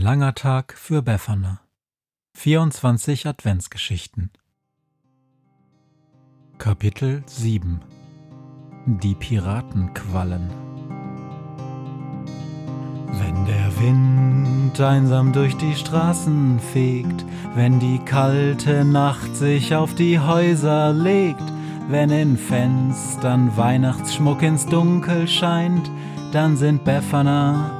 langer Tag für Befana. 24 Adventsgeschichten. Kapitel 7 Die Piratenquallen. Wenn der Wind einsam durch die Straßen fegt, wenn die kalte Nacht sich auf die Häuser legt, wenn in Fenstern Weihnachtsschmuck ins Dunkel scheint, dann sind Befana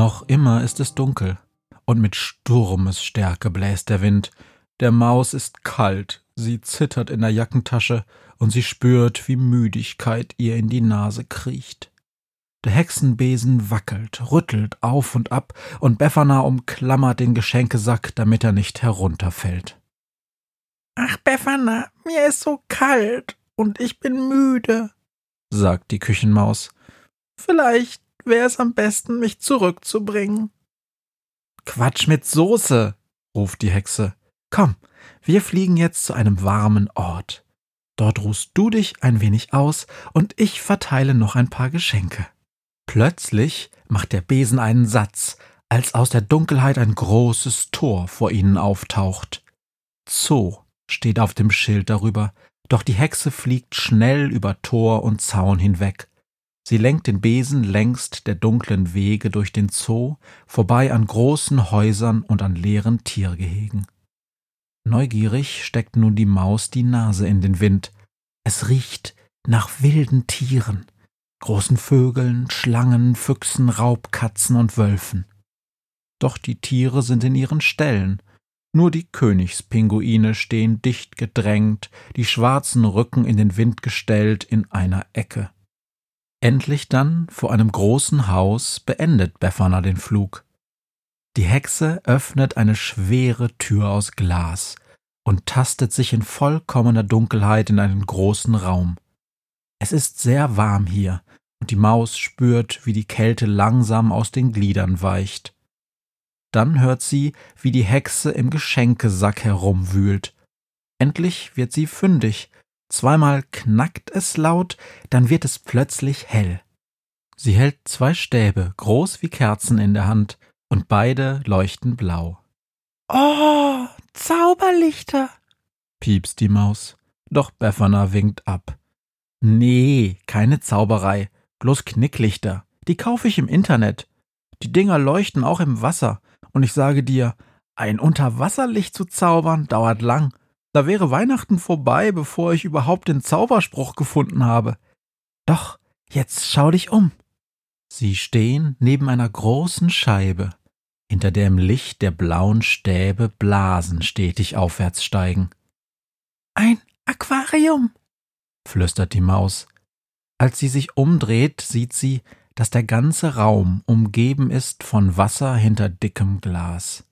Noch immer ist es dunkel, und mit Sturmesstärke bläst der Wind. Der Maus ist kalt, sie zittert in der Jackentasche, und sie spürt, wie Müdigkeit ihr in die Nase kriecht. Der Hexenbesen wackelt, rüttelt auf und ab, und Befana umklammert den Geschenkesack, damit er nicht herunterfällt. Ach, Befana, mir ist so kalt und ich bin müde, sagt die Küchenmaus. Vielleicht wäre es am besten, mich zurückzubringen. Quatsch mit Soße, ruft die Hexe. Komm, wir fliegen jetzt zu einem warmen Ort. Dort ruhst du dich ein wenig aus und ich verteile noch ein paar Geschenke. Plötzlich macht der Besen einen Satz, als aus der Dunkelheit ein großes Tor vor ihnen auftaucht. Zoo steht auf dem Schild darüber, doch die Hexe fliegt schnell über Tor und Zaun hinweg Sie lenkt den Besen längst der dunklen Wege durch den Zoo, vorbei an großen Häusern und an leeren Tiergehegen. Neugierig steckt nun die Maus die Nase in den Wind. Es riecht nach wilden Tieren, großen Vögeln, Schlangen, Füchsen, Raubkatzen und Wölfen. Doch die Tiere sind in ihren Ställen, nur die Königspinguine stehen dicht gedrängt, die schwarzen Rücken in den Wind gestellt in einer Ecke. Endlich dann, vor einem großen Haus, beendet Befana den Flug. Die Hexe öffnet eine schwere Tür aus Glas und tastet sich in vollkommener Dunkelheit in einen großen Raum. Es ist sehr warm hier, und die Maus spürt, wie die Kälte langsam aus den Gliedern weicht. Dann hört sie, wie die Hexe im Geschenkesack herumwühlt. Endlich wird sie fündig Zweimal knackt es laut, dann wird es plötzlich hell. Sie hält zwei Stäbe, groß wie Kerzen in der Hand, und beide leuchten blau. Oh, Zauberlichter, piepst die Maus. Doch Befana winkt ab. Nee, keine Zauberei, bloß Knicklichter. Die kaufe ich im Internet. Die Dinger leuchten auch im Wasser. Und ich sage dir, ein Unterwasserlicht zu zaubern dauert lang. Da wäre Weihnachten vorbei, bevor ich überhaupt den Zauberspruch gefunden habe. Doch, jetzt schau dich um. Sie stehen neben einer großen Scheibe, hinter der im Licht der blauen Stäbe Blasen stetig aufwärts steigen. Ein Aquarium, flüstert die Maus. Als sie sich umdreht, sieht sie, dass der ganze Raum umgeben ist von Wasser hinter dickem Glas.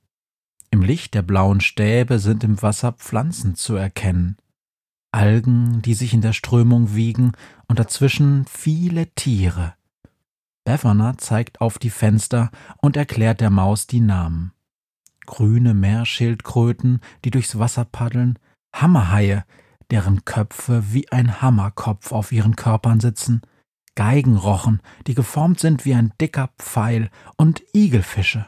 Im Licht der blauen Stäbe sind im Wasser Pflanzen zu erkennen. Algen, die sich in der Strömung wiegen, und dazwischen viele Tiere. Befana zeigt auf die Fenster und erklärt der Maus die Namen. Grüne Meerschildkröten, die durchs Wasser paddeln, Hammerhaie, deren Köpfe wie ein Hammerkopf auf ihren Körpern sitzen, Geigenrochen, die geformt sind wie ein dicker Pfeil, und Igelfische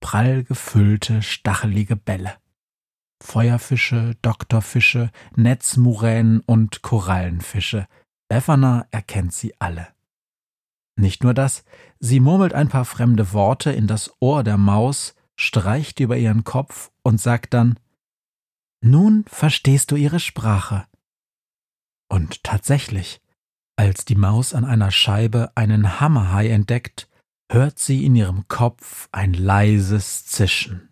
prall gefüllte, stachelige Bälle. Feuerfische, Doktorfische, Netzmuränen und Korallenfische. Befana erkennt sie alle. Nicht nur das, sie murmelt ein paar fremde Worte in das Ohr der Maus, streicht über ihren Kopf und sagt dann Nun verstehst du ihre Sprache. Und tatsächlich, als die Maus an einer Scheibe einen Hammerhai entdeckt, hört sie in ihrem Kopf ein leises Zischen.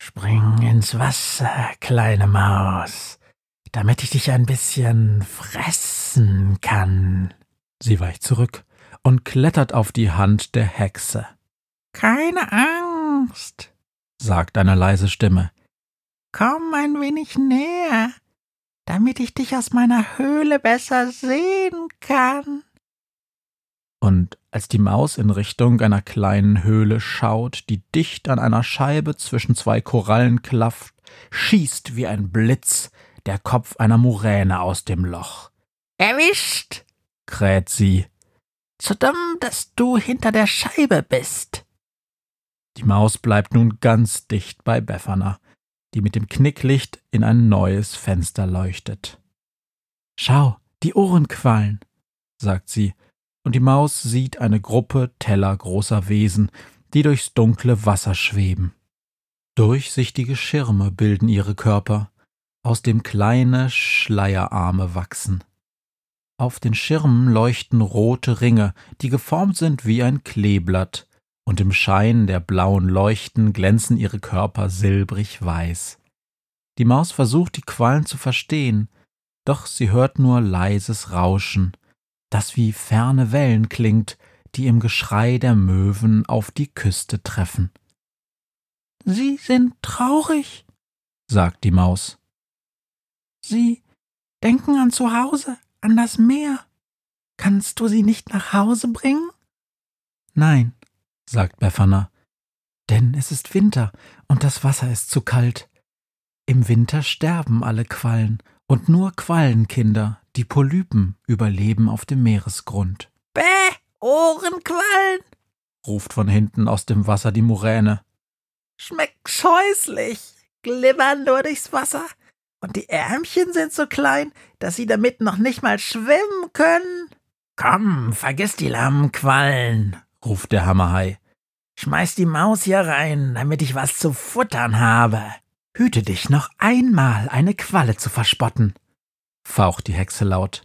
Spring ins Wasser, kleine Maus, damit ich dich ein bisschen fressen kann. Sie weicht zurück und klettert auf die Hand der Hexe. Keine Angst, sagt eine leise Stimme. Komm ein wenig näher, damit ich dich aus meiner Höhle besser sehen kann. Und als die Maus in Richtung einer kleinen Höhle schaut, die dicht an einer Scheibe zwischen zwei Korallen klafft, schießt wie ein Blitz der Kopf einer Muräne aus dem Loch. Erwischt! kräht sie. So dumm, dass du hinter der Scheibe bist. Die Maus bleibt nun ganz dicht bei Befana, die mit dem Knicklicht in ein neues Fenster leuchtet. Schau, die Ohrenquallen, sagt sie und die Maus sieht eine Gruppe tellergroßer Wesen, die durchs dunkle Wasser schweben. Durchsichtige Schirme bilden ihre Körper, aus dem kleine Schleierarme wachsen. Auf den Schirmen leuchten rote Ringe, die geformt sind wie ein Kleeblatt, und im Schein der blauen Leuchten glänzen ihre Körper silbrig weiß. Die Maus versucht die Quallen zu verstehen, doch sie hört nur leises Rauschen, das wie ferne Wellen klingt, die im Geschrei der Möwen auf die Küste treffen. Sie sind traurig, sagt die Maus. Sie denken an zu Hause, an das Meer. Kannst du sie nicht nach Hause bringen? Nein, sagt Befana, denn es ist Winter und das Wasser ist zu kalt. Im Winter sterben alle Quallen, und nur Quallenkinder, die Polypen, überleben auf dem Meeresgrund. Bäh, Ohrenquallen, ruft von hinten aus dem Wasser die Muräne. Schmeckt scheußlich, glimmern nur durchs Wasser, und die Ärmchen sind so klein, dass sie damit noch nicht mal schwimmen können. Komm, vergiss die lahmen Quallen, ruft der Hammerhai. Schmeiß die Maus hier rein, damit ich was zu futtern habe. Hüte dich noch einmal, eine Qualle zu verspotten, faucht die Hexe laut.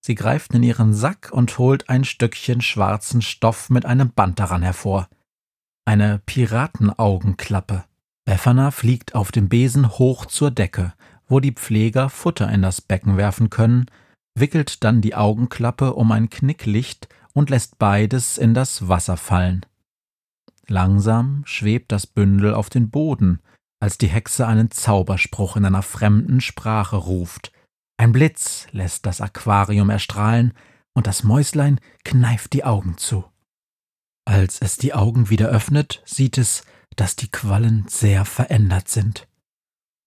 Sie greift in ihren Sack und holt ein Stückchen schwarzen Stoff mit einem Band daran hervor. Eine Piratenaugenklappe. Befana fliegt auf dem Besen hoch zur Decke, wo die Pfleger Futter in das Becken werfen können, wickelt dann die Augenklappe um ein Knicklicht und lässt beides in das Wasser fallen. Langsam schwebt das Bündel auf den Boden, als die Hexe einen Zauberspruch in einer fremden Sprache ruft. Ein Blitz lässt das Aquarium erstrahlen, und das Mäuslein kneift die Augen zu. Als es die Augen wieder öffnet, sieht es, dass die Quallen sehr verändert sind.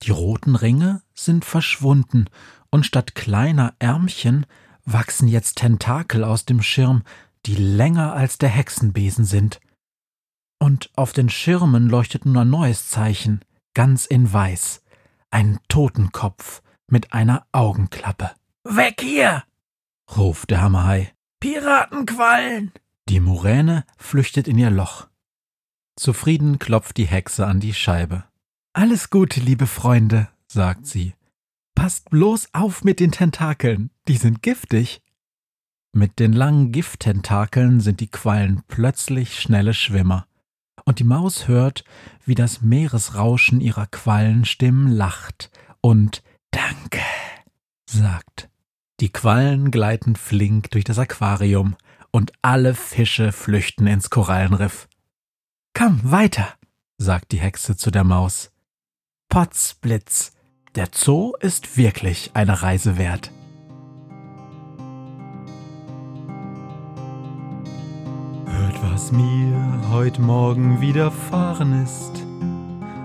Die roten Ringe sind verschwunden, und statt kleiner Ärmchen wachsen jetzt Tentakel aus dem Schirm, die länger als der Hexenbesen sind. Und auf den Schirmen leuchtet nun ein neues Zeichen ganz in weiß, ein Totenkopf mit einer Augenklappe. Weg hier! ruft der Hammerhai. Piratenquallen! Die Muräne flüchtet in ihr Loch. Zufrieden klopft die Hexe an die Scheibe. Alles Gute, liebe Freunde, sagt sie. Passt bloß auf mit den Tentakeln, die sind giftig. Mit den langen Gifttentakeln sind die Quallen plötzlich schnelle Schwimmer und die Maus hört, wie das Meeresrauschen ihrer Quallenstimmen lacht und Danke sagt. Die Quallen gleiten flink durch das Aquarium und alle Fische flüchten ins Korallenriff. Komm weiter, sagt die Hexe zu der Maus. Potzblitz, der Zoo ist wirklich eine Reise wert. was mir heut Morgen widerfahren ist.